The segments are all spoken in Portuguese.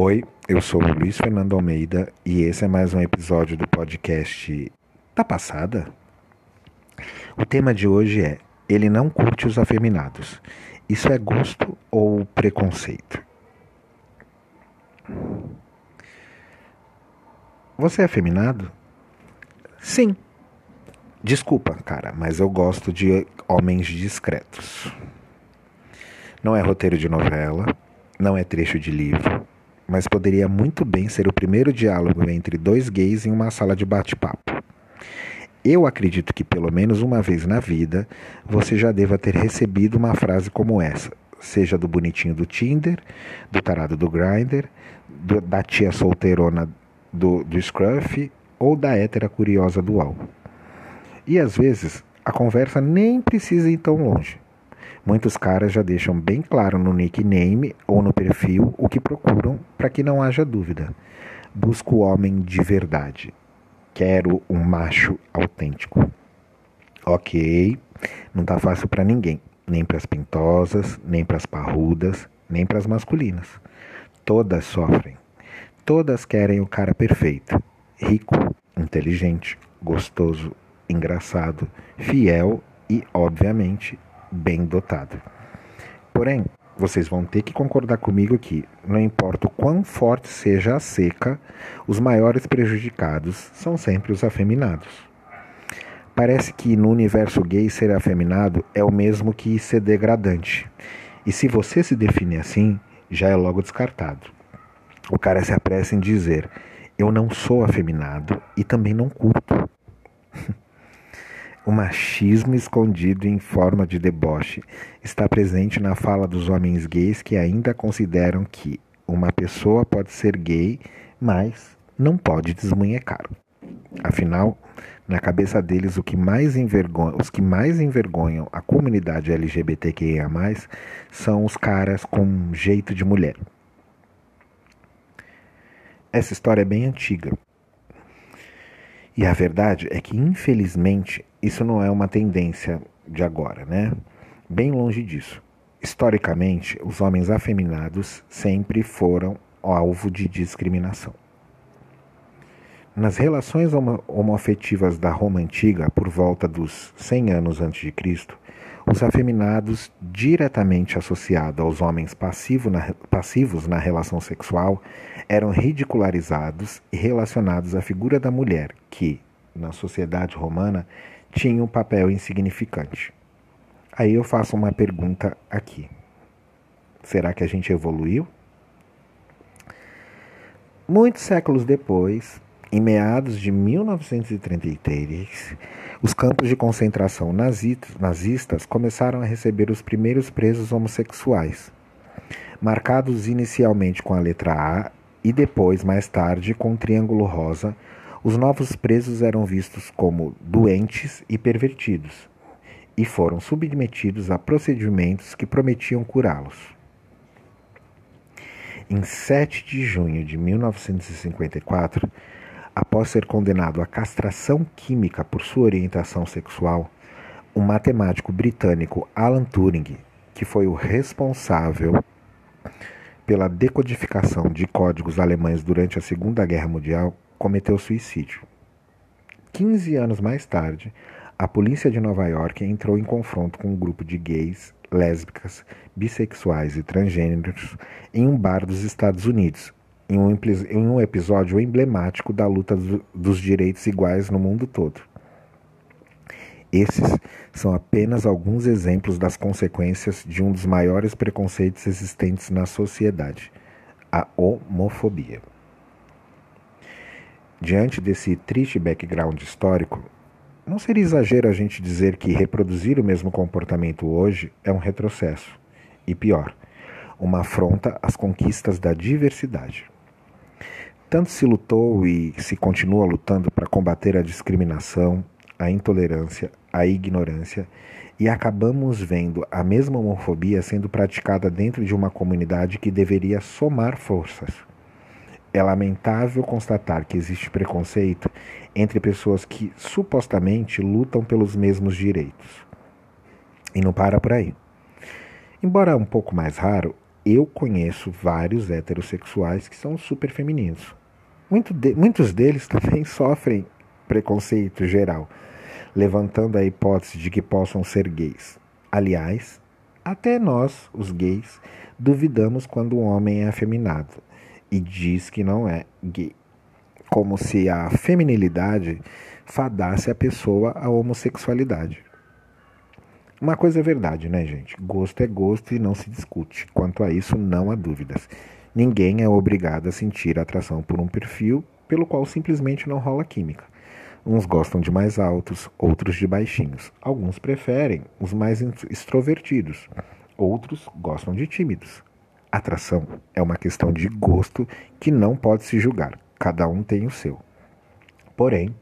Oi, eu sou o Luiz Fernando Almeida e esse é mais um episódio do podcast Tá Passada? O tema de hoje é Ele não curte os afeminados. Isso é gosto ou preconceito? Você é afeminado? Sim. Desculpa, cara, mas eu gosto de homens discretos. Não é roteiro de novela, não é trecho de livro, mas poderia muito bem ser o primeiro diálogo entre dois gays em uma sala de bate-papo. Eu acredito que pelo menos uma vez na vida você já deva ter recebido uma frase como essa, seja do bonitinho do Tinder, do tarado do Grindr, do, da tia solteirona do, do Scruff ou da hétera curiosa do UOL. E às vezes a conversa nem precisa ir tão longe. Muitos caras já deixam bem claro no nickname ou no perfil o que procuram para que não haja dúvida. Busco o homem de verdade. Quero um macho autêntico. Ok, não tá fácil para ninguém, nem para as pintosas, nem para as parrudas, nem para as masculinas. Todas sofrem. Todas querem o cara perfeito, rico, inteligente, gostoso, engraçado, fiel e, obviamente, bem dotado. Porém, vocês vão ter que concordar comigo que, não importa o quão forte seja a seca, os maiores prejudicados são sempre os afeminados. Parece que no universo gay ser afeminado é o mesmo que ser degradante. E se você se define assim, já é logo descartado. O cara se apressa em dizer: Eu não sou afeminado e também não curto. O machismo escondido em forma de deboche está presente na fala dos homens gays que ainda consideram que uma pessoa pode ser gay, mas não pode desmunhecar. Afinal, na cabeça deles, o que mais envergonha, os que mais envergonham a comunidade LGBTQIA+, são os caras com jeito de mulher. Essa história é bem antiga. E a verdade é que, infelizmente, isso não é uma tendência de agora, né? Bem longe disso. Historicamente, os homens afeminados sempre foram alvo de discriminação. Nas relações homo homoafetivas da Roma antiga, por volta dos 100 anos antes de Cristo, os afeminados, diretamente associados aos homens passivo na, passivos na relação sexual, eram ridicularizados e relacionados à figura da mulher, que, na sociedade romana, tinha um papel insignificante. Aí eu faço uma pergunta aqui: será que a gente evoluiu? Muitos séculos depois, em meados de 1933, os campos de concentração nazistas começaram a receber os primeiros presos homossexuais, marcados inicialmente com a letra A e depois, mais tarde, com o triângulo rosa. Os novos presos eram vistos como doentes e pervertidos e foram submetidos a procedimentos que prometiam curá-los. Em 7 de junho de 1954, após ser condenado à castração química por sua orientação sexual, o matemático britânico Alan Turing, que foi o responsável pela decodificação de códigos alemães durante a Segunda Guerra Mundial, cometeu suicídio. 15 anos mais tarde, a polícia de Nova York entrou em confronto com um grupo de gays, lésbicas, bissexuais e transgêneros em um bar dos Estados Unidos, em um, em um episódio emblemático da luta do, dos direitos iguais no mundo todo. Esses são apenas alguns exemplos das consequências de um dos maiores preconceitos existentes na sociedade, a homofobia. Diante desse triste background histórico, não seria exagero a gente dizer que reproduzir o mesmo comportamento hoje é um retrocesso, e pior, uma afronta às conquistas da diversidade. Tanto se lutou e se continua lutando para combater a discriminação, a intolerância, a ignorância e acabamos vendo a mesma homofobia sendo praticada dentro de uma comunidade que deveria somar forças. É lamentável constatar que existe preconceito entre pessoas que supostamente lutam pelos mesmos direitos. E não para por aí. Embora um pouco mais raro, eu conheço vários heterossexuais que são super femininos. Muito de, muitos deles também sofrem preconceito geral, levantando a hipótese de que possam ser gays. Aliás, até nós, os gays, duvidamos quando um homem é afeminado e diz que não é gay, como se a feminilidade fadasse a pessoa à homossexualidade. Uma coisa é verdade, né, gente? Gosto é gosto e não se discute. Quanto a isso, não há dúvidas. Ninguém é obrigado a sentir atração por um perfil pelo qual simplesmente não rola química. Uns gostam de mais altos, outros de baixinhos. Alguns preferem os mais extrovertidos, outros gostam de tímidos. Atração é uma questão de gosto que não pode se julgar, cada um tem o seu. Porém,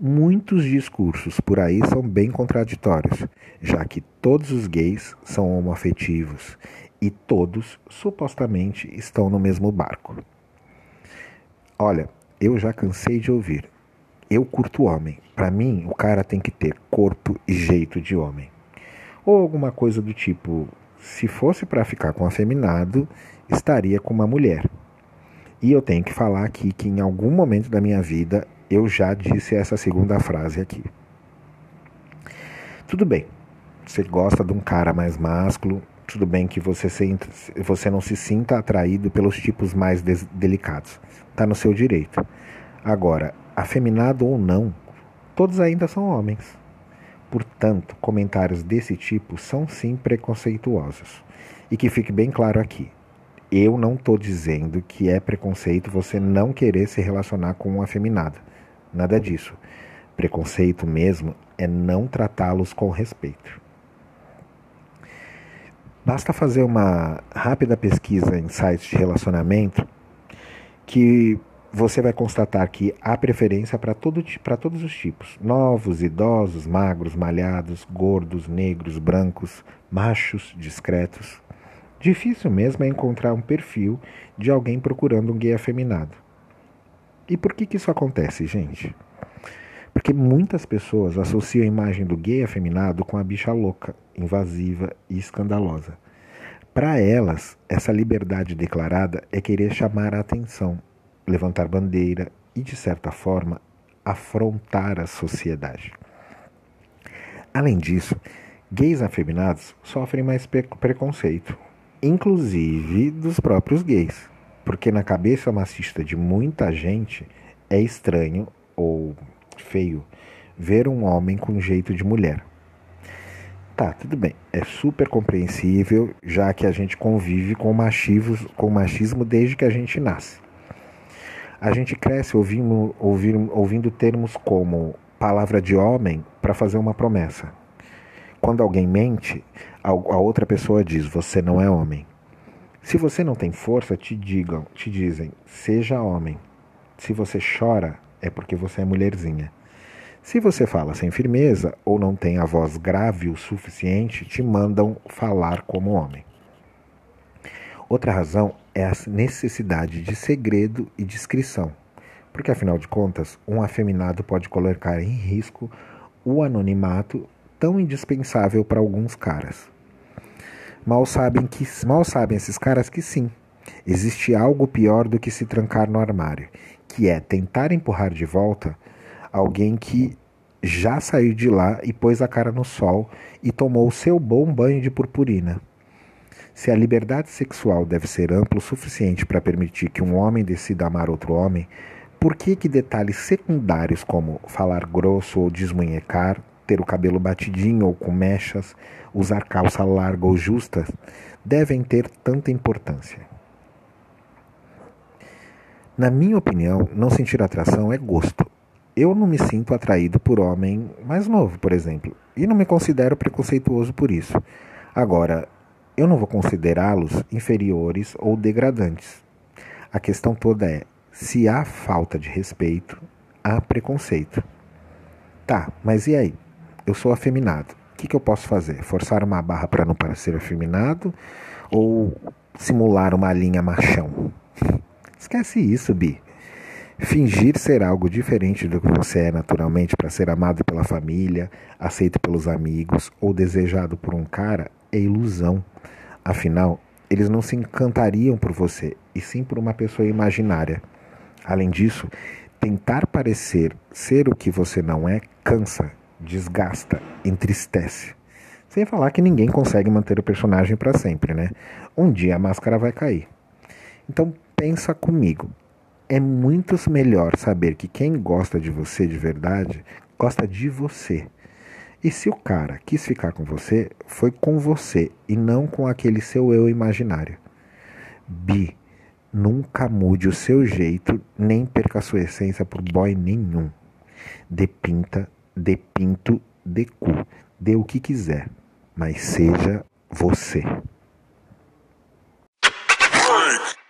Muitos discursos por aí são bem contraditórios, já que todos os gays são homoafetivos e todos supostamente estão no mesmo barco. Olha, eu já cansei de ouvir. Eu curto homem. Para mim, o cara tem que ter corpo e jeito de homem. Ou alguma coisa do tipo: se fosse para ficar com afeminado, estaria com uma mulher. E eu tenho que falar aqui que em algum momento da minha vida eu já disse essa segunda frase aqui. Tudo bem, você gosta de um cara mais másculo, tudo bem que você, se, você não se sinta atraído pelos tipos mais delicados. Está no seu direito. Agora, afeminado ou não, todos ainda são homens. Portanto, comentários desse tipo são sim preconceituosos. E que fique bem claro aqui: eu não estou dizendo que é preconceito você não querer se relacionar com um afeminado. Nada disso. Preconceito mesmo é não tratá-los com respeito. Basta fazer uma rápida pesquisa em sites de relacionamento que você vai constatar que há preferência para todo, todos os tipos: novos, idosos, magros, malhados, gordos, negros, brancos, machos, discretos. Difícil mesmo é encontrar um perfil de alguém procurando um gay afeminado. E por que, que isso acontece, gente? Porque muitas pessoas associam a imagem do gay afeminado com a bicha louca, invasiva e escandalosa. Para elas, essa liberdade declarada é querer chamar a atenção, levantar bandeira e, de certa forma, afrontar a sociedade. Além disso, gays afeminados sofrem mais preconceito, inclusive dos próprios gays porque na cabeça machista de muita gente é estranho ou feio ver um homem com jeito de mulher. Tá, tudo bem, é super compreensível, já que a gente convive com machismo, com machismo desde que a gente nasce. A gente cresce ouvindo, ouvindo, ouvindo termos como palavra de homem para fazer uma promessa. Quando alguém mente, a outra pessoa diz: Você não é homem. Se você não tem força, te digam, te dizem, seja homem. Se você chora, é porque você é mulherzinha. Se você fala sem firmeza ou não tem a voz grave o suficiente, te mandam falar como homem. Outra razão é a necessidade de segredo e discrição, porque afinal de contas, um afeminado pode colocar em risco o anonimato tão indispensável para alguns caras. Mal sabem que mal sabem esses caras que sim, existe algo pior do que se trancar no armário, que é tentar empurrar de volta alguém que já saiu de lá e pôs a cara no sol e tomou o seu bom banho de purpurina. Se a liberdade sexual deve ser ampla o suficiente para permitir que um homem decida amar outro homem, por que, que detalhes secundários como falar grosso ou desmunhecar, ter o cabelo batidinho ou com mechas, usar calça larga ou justa, devem ter tanta importância. Na minha opinião, não sentir atração é gosto. Eu não me sinto atraído por homem mais novo, por exemplo, e não me considero preconceituoso por isso. Agora, eu não vou considerá-los inferiores ou degradantes. A questão toda é: se há falta de respeito, há preconceito. Tá, mas e aí? eu sou afeminado. O que, que eu posso fazer? Forçar uma barra para não parecer afeminado ou simular uma linha machão? Esquece isso, Bi. Fingir ser algo diferente do que você é naturalmente para ser amado pela família, aceito pelos amigos ou desejado por um cara é ilusão. Afinal, eles não se encantariam por você, e sim por uma pessoa imaginária. Além disso, tentar parecer ser o que você não é cansa, desgasta, entristece. Sem falar que ninguém consegue manter o personagem para sempre, né? Um dia a máscara vai cair. Então pensa comigo. É muito melhor saber que quem gosta de você de verdade gosta de você. E se o cara quis ficar com você, foi com você e não com aquele seu eu imaginário. Bi, nunca mude o seu jeito, nem perca a sua essência por boy nenhum. Depinta, depinto, decu, dê o que quiser, mas seja você.